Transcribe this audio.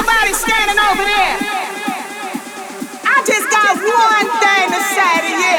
somebody standing over there. I just got one thing to say to you.